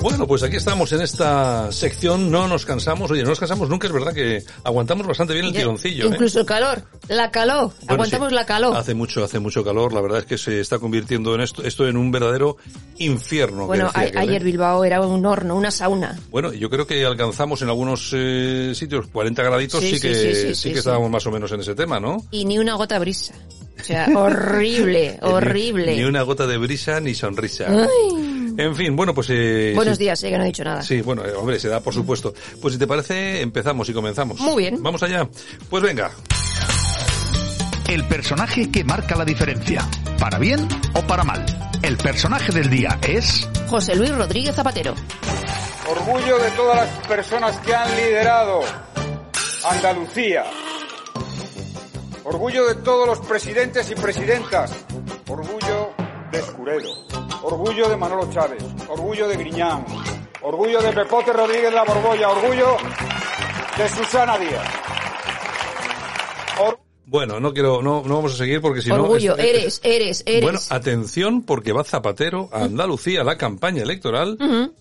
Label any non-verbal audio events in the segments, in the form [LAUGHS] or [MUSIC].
Bueno, pues aquí estamos en esta sección, no nos cansamos, oye, no nos cansamos nunca, es verdad que aguantamos bastante bien el tironcillo. ¿eh? Incluso el calor, la calor, Bueno, aguantamos sí, la calor. Hace mucho, hace mucho calor, la verdad es que se está convirtiendo en esto, esto en un verdadero infierno. que Bueno, decía a- aquel, ¿eh? ayer Bilbao era un horno, una sauna. Bueno, yo creo que alcanzamos en algunos eh, sitios 40 graditos, sí, que, sí, que estábamos más o menos en ese tema, ¿no? Y ni una gota de brisa. O sea, horrible, [LAUGHS] horrible. Ni una gota de brisa ni sonrisa. Ay. En fin, bueno, pues... Eh, Buenos sí. días, eh, que no he dicho nada. Sí, bueno, eh, hombre, se da por supuesto. Pues si te parece, empezamos y comenzamos. Muy bien. Vamos allá. Pues venga. El personaje que marca la diferencia, para bien o para mal. El personaje del día es... José Luis Rodríguez Zapatero. Orgullo de todas las personas que han liderado Andalucía. Orgullo de todos los presidentes y presidentas. Orgullo de Escuredo. Orgullo de Manolo Chávez. Orgullo de Griñán. Orgullo de Pepote Rodríguez La Borbolla. Orgullo de Susana Díaz. Or- Bueno, no quiero, no, no vamos a seguir porque si no... Orgullo, es- es- eres, eres, eres. Bueno, atención porque va Zapatero a Andalucía a la campaña electoral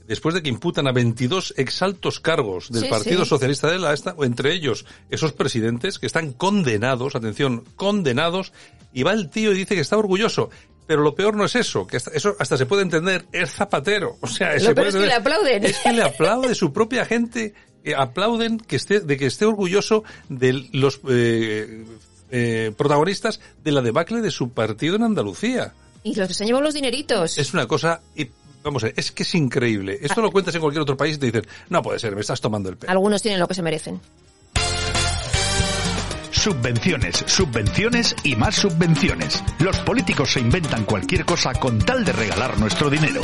después de que imputan a 22 exaltos cargos del Sí, Partido sí. Socialista de la Esta, o entre ellos esos presidentes que están condenados, atención, condenados, y va el tío y dice que está orgulloso. Pero lo peor no es eso, que hasta- eso hasta se puede entender, es Zapatero. O sea, Lo se peor es que le aplauden. Es que le aplaude su propia gente, eh, aplauden que esté, de que esté orgulloso de los eh, eh, protagonistas de la debacle de su partido en Andalucía. Y los que se han llevado los dineritos. Es una cosa, y, vamos a ver, es que es increíble. Esto lo cuentas en cualquier otro país y te dicen, no puede ser, me estás tomando el pelo. Algunos tienen lo que se merecen. Subvenciones, subvenciones y más subvenciones. Los políticos se inventan cualquier cosa con tal de regalar nuestro dinero.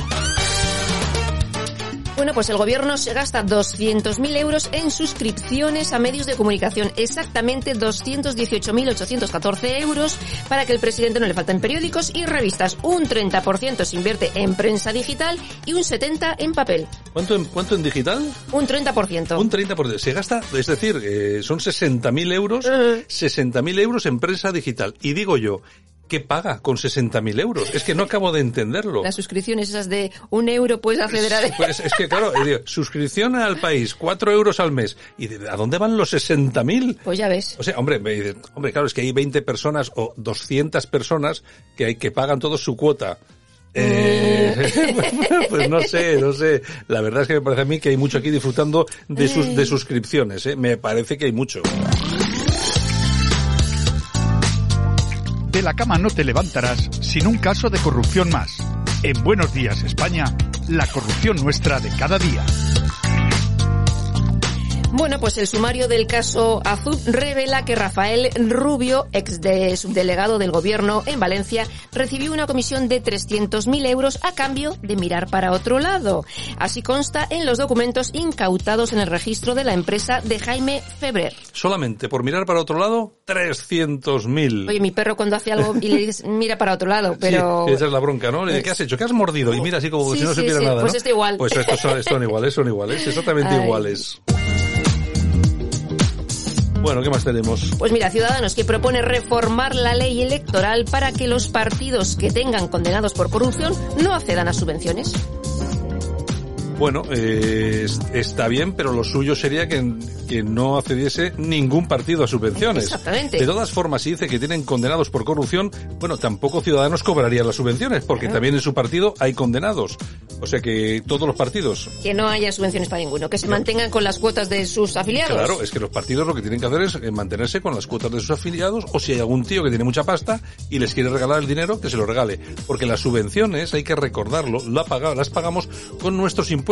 Bueno, pues el gobierno se gasta 200.000 euros en suscripciones a medios de comunicación, exactamente 218.814 euros para que el presidente no le falten periódicos y revistas. Un 30% se invierte en prensa digital y un 70% en papel. ¿Cuánto en, cuánto en digital? Un 30%. Un 30%. Se gasta, es decir, eh, son 60.000 euros, Ujú. 60.000 euros en prensa digital. Y digo yo, ¿qué paga con 60.000 euros? Es que no acabo de entenderlo. Las suscripciones esas de un euro puedes acceder a... Pues es que claro, eh, digo, suscripción al país, 4 euros al mes. ¿Y de- a dónde van los 60.000? Pues ya ves. O sea, hombre, me dices, hombre, claro, es que hay 20 personas o 200 personas que hay que pagan todos su cuota. Eh, [LAUGHS] pues no sé, no sé. La verdad es que me parece a mí que hay mucho aquí disfrutando de sus de suscripciones, ¿eh? Me parece que hay mucho. De la cama no te levantarás sin un caso de corrupción más. En Buenos Días España, la corrupción nuestra de cada día. Bueno, pues el sumario del caso Azul revela que Rafael Rubio, ex de subdelegado del gobierno en Valencia, recibió una comisión de 300.000 euros a cambio de mirar para otro lado. Así consta en los documentos incautados en el registro de la empresa de Jaime Febrer. Solamente por mirar para otro lado, 300.000. Oye, mi perro cuando hace algo y le dices mira para otro lado, pero... Sí, esa es la bronca, ¿no? ¿Qué has hecho? ¿Qué has mordido? Y mira así como Sí, si no sí, supiera nada, pues ¿no? está igual. Pues estos son, son iguales, son iguales, exactamente Ay. iguales. Bueno, ¿qué más tenemos? Pues mira, Ciudadanos que propone reformar la ley electoral para que los partidos que tengan condenados por corrupción no accedan a subvenciones. Bueno, eh, es- está bien, pero lo suyo sería que, que no accediese ningún partido a subvenciones. Exactamente. De todas formas, si dice que tienen condenados por corrupción, bueno, tampoco Ciudadanos cobrarían las subvenciones, porque también en su partido hay condenados. O sea que todos los partidos. Que no haya subvenciones para ninguno, que se mantengan con las cuotas de sus afiliados. Claro, es que los partidos lo que tienen que hacer es eh, mantenerse con las cuotas de sus afiliados, o si hay algún tío que tiene mucha pasta y les quiere regalar el dinero, que se lo regale. Porque las subvenciones, hay que recordarlo, la las pagamos con nuestros impuestos.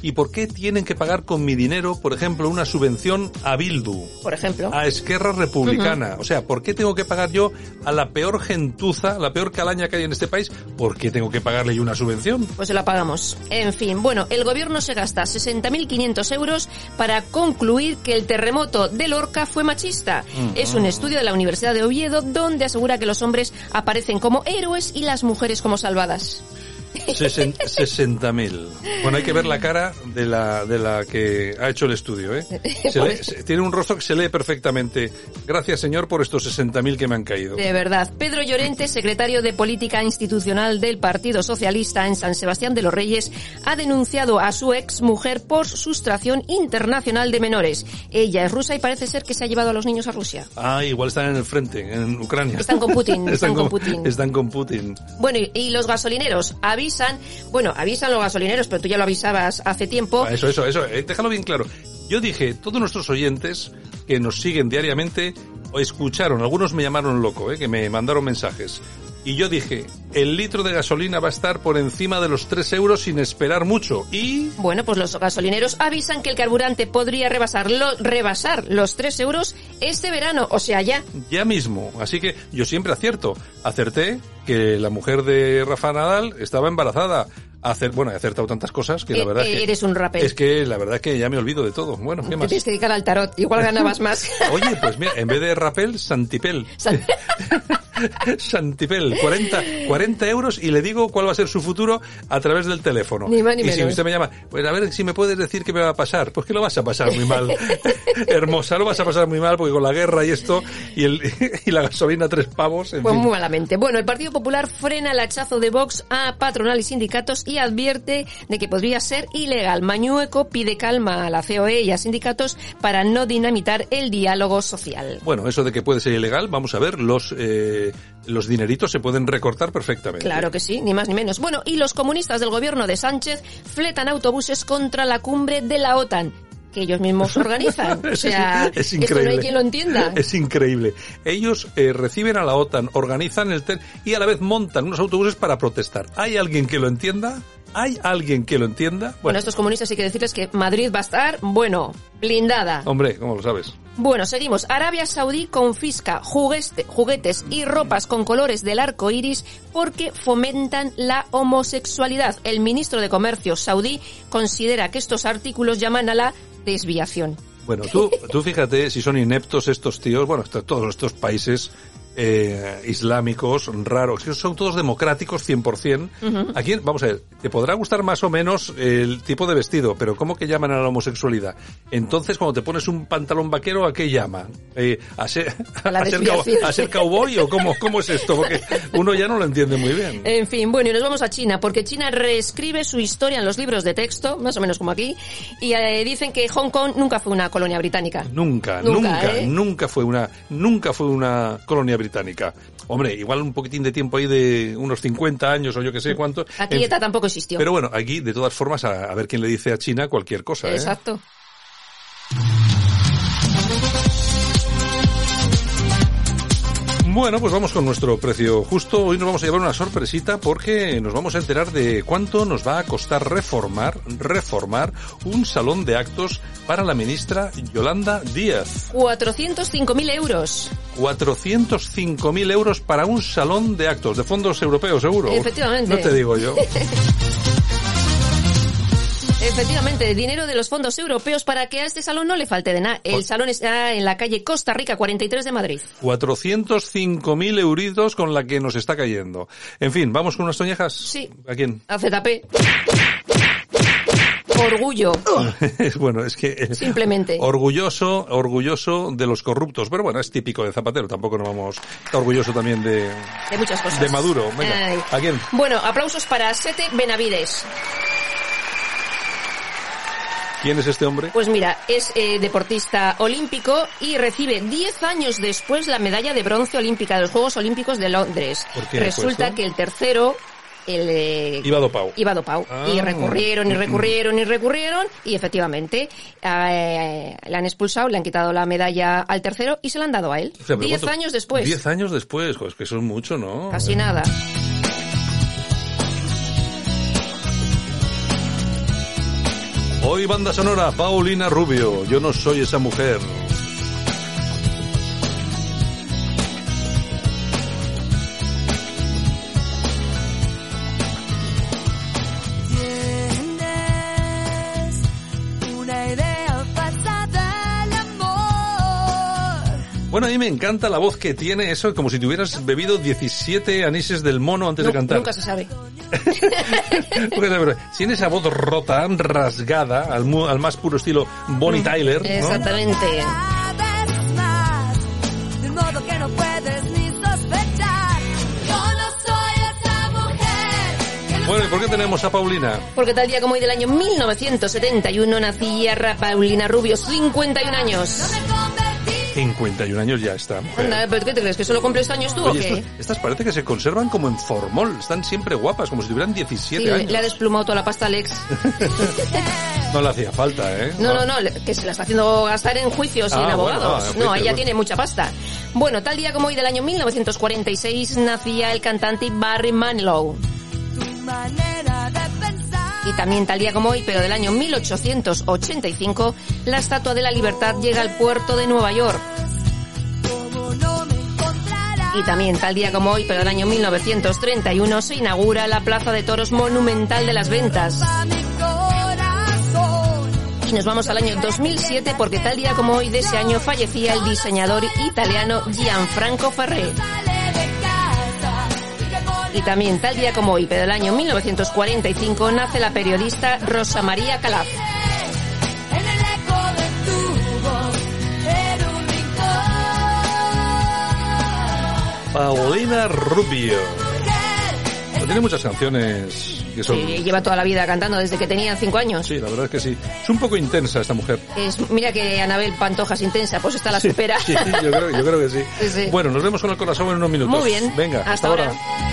¿Y por qué tienen que pagar con mi dinero, por ejemplo, una subvención a Bildu? Por ejemplo. a Esquerra Republicana. O sea, ¿por qué tengo que pagar yo a la peor gentuza, la peor calaña que hay en este país? ¿Por qué tengo que pagarle yo una subvención? Pues se la pagamos. En fin, bueno, el gobierno se gasta 60.500 euros para concluir que el terremoto de Lorca fue machista. Es un estudio de la Universidad de Oviedo donde asegura que los hombres aparecen como héroes y las mujeres como salvadas. Sesen- [LAUGHS] 60.000. Bueno, hay que ver la cara de la, de la que ha hecho el estudio, ¿eh? Se lee- se- tiene un rostro que se lee perfectamente. Gracias, señor, por estos 60.000 que me han caído. De verdad. Pedro Llorente, secretario de Política Institucional del Partido Socialista en San Sebastián de los Reyes, ha denunciado a su ex mujer por sustracción internacional de menores. Ella es rusa y parece ser que se ha llevado a los niños a Rusia. Ah, igual están en el frente, en Ucrania. Están con Putin, [LAUGHS] están con Putin. Están con Putin. Bueno, y, y los gasolineros bueno, avisan los gasolineros, pero tú ya lo avisabas hace tiempo. Ah, Eso, eso, eso. eh, déjalo bien claro. Yo dije, todos nuestros oyentes que nos siguen diariamente escucharon, algunos me llamaron loco, eh, que me mandaron mensajes. Y yo dije, el litro de gasolina va a estar por encima de los 3 euros sin esperar mucho. Y Bueno, pues los gasolineros avisan que el carburante podría rebasar, lo- rebasar los 3 euros este verano, o sea, ya. ya mismo. Así que yo siempre acierto. Acerté que la mujer de Rafa Nadal estaba embarazada. Acer, bueno, he acertado tantas cosas que la Eh, verdad eh, que... eres un rapper. Es que la verdad es que ya me olvido de todo. Bueno, ¿qué Te más? tienes que dedicar al tarot, igual ganabas más. Oye, pues mira, en vez de rapel, santipel. [LAUGHS] [LAUGHS] Santipel, 40, 40 euros y le digo cuál va a ser su futuro a través del teléfono. Ni más ni y si menos. usted me llama, pues a ver si me puedes decir qué me va a pasar. Pues que lo vas a pasar muy mal. [LAUGHS] Hermosa, lo vas a pasar muy mal porque con la guerra y esto y, el, [LAUGHS] y la gasolina tres pavos. En Pues fin. muy malamente. Bueno, el Partido Popular frena el hachazo de Vox a patronal y sindicatos y advierte de que podría ser ilegal. Mañueco pide calma a la COE y a sindicatos para no dinamitar el diálogo social. Bueno, eso de que puede ser ilegal, vamos a ver, los, eh, los dineritos se pueden recortar perfectamente. Claro que sí, ni más ni menos. Bueno, y los comunistas del gobierno de Sánchez fletan autobuses contra la cumbre de la OTAN, que ellos mismos [LAUGHS] organizan. O sea, es, es esto no increíble. hay quien lo entienda. Es increíble. Ellos eh, reciben a la OTAN, organizan el TEN y a la vez montan unos autobuses para protestar. ¿Hay alguien que lo entienda? ¿Hay alguien que lo entienda? Bueno, estos comunistas hay que decirles que Madrid va a estar, bueno, blindada. Hombre, ¿cómo lo sabes? Bueno, seguimos. Arabia Saudí confisca juguetes y ropas con colores del arco iris porque fomentan la homosexualidad. El ministro de Comercio saudí considera que estos artículos llaman a la desviación. Bueno, tú, tú fíjate si son ineptos estos tíos, bueno, todos estos países eh, islámicos raros, que son todos democráticos 100%. Aquí, vamos a ver, te podrá gustar más o menos el tipo de vestido, pero ¿cómo que llaman a la homosexualidad? Entonces, cuando te pones un pantalón vaquero, ¿a qué llaman? Eh, ¿a, ser, A [LAUGHS] ser cow- desviación. a ser cowboy o cómo, cómo es esto? Porque uno ya no lo entiende muy bien. En fin, bueno, y nos vamos a China, porque China reescribe su historia en los libros de texto, más o menos como aquí, y eh, dicen que Hong Kong nunca fue una colonia británica. Nunca, Nunca, nunca, nunca fue una, nunca fue una colonia británica. Hombre, igual un poquitín de tiempo ahí de unos 50 años o yo que sé cuánto. Aquí En ETA tampoco existió. Pero bueno, aquí de todas formas a, a ver quién le dice a China cualquier cosa. ¿eh? Bueno, pues vamos con nuestro precio justo. Hoy nos vamos a llevar una sorpresita porque nos vamos a enterar de cuánto nos va a costar reformar, reformar un salón de actos para la ministra Yolanda Díaz. 405.000 euros. 405.000 euros para un salón de actos de fondos europeos, seguro. Efectivamente. No te digo yo. [LAUGHS] Efectivamente, dinero de los fondos europeos para que a este salón no le falte de nada. El salón está en la calle Costa Rica 43 de Madrid. 405.000 euritos con la que nos está cayendo. En fin, ¿vamos con unas toñejas? Sí. ¿A quién? AZP. Orgullo, [LAUGHS] bueno, es que... eh, simplemente. Orgulloso, orgulloso de los corruptos. Pero bueno, es típico de Zapatero. Tampoco nos vamos... Orgulloso también de... De muchas cosas. De Maduro. Venga. ¿a quién? Bueno, aplausos para Sete Benavides. ¿Quién es este hombre? Pues mira, es eh, deportista olímpico y recibe 10 años después la medalla de bronce olímpica de los Juegos Olímpicos de Londres. ¿Por qué Resulta que el tercero, el... eh, Iba dopao. Iba dopao. Ah. Y recurrieron y recurrieron y recurrieron y efectivamente eh, le han expulsado, le han quitado la medalla al tercero y se la han dado a él. O sea, Diez ¿cuánto? años después. Diez años después. Joder, es que eso es mucho, ¿no? Casi nada. Hoy banda sonora, Paulina Rubio. Yo no soy esa mujer. Tienes una idea falsa del amor. Bueno, a mí me encanta la voz que tiene eso, como si te hubieras bebido 17 anises del mono antes de cantar. Nunca se sabe. Porque, Tiene esa voz rota, rasgada, al, mu- al más puro estilo Bonnie Tyler, ¿no? Exactamente. Bueno, ¿y por qué tenemos a Paulina? Porque tal día como hoy del año 1971 nacía Ra- Paulina Rubio, 51 años. Me convertí 51 años ya está. mujer. Anda, ¿pero qué te crees? ¿Que solo cumples años tú o Oye, qué? estas, estas parece que se conservan como en formol, están siempre guapas, como si tuvieran 17 Sí, le, años. le ha desplumado toda la pasta Alex. [LAUGHS] No le hacía falta, ¿eh? No, no, no, le- que se la está haciendo gastar en juicios y Ah, en bueno, abogados. ah, no, juicios, ella bueno. tiene mucha pasta. Bueno, tal día como hoy del año 1946 nacía el cantante Barry Manilow. tu manera de. Y también tal día como hoy, pero del año 1885, la Estatua de la Libertad llega al puerto de Nueva York. Y también tal día como hoy, pero del año 1931, se inaugura la Plaza de Toros Monumental de las Ventas. Y nos vamos al año 2007 porque tal día como hoy de ese año fallecía el diseñador italiano Gianfranco Ferré. Y también tal día como hoy, pero del año 1945, nace la periodista Rosa María Calaf. el. Paulina Rubio. Tiene muchas canciones que son... que lleva toda la vida cantando desde que tenía cinco años. Sí, la verdad es que sí. Es un poco intensa esta mujer. Es, mira que Anabel Pantoja es intensa, pues esta la supera. Sí, yo creo, yo creo que sí. [LAUGHS] Sí, sí. Bueno, nos vemos con el corazón en unos minutos. Muy bien. Venga, hasta, Hasta ahora. ahora.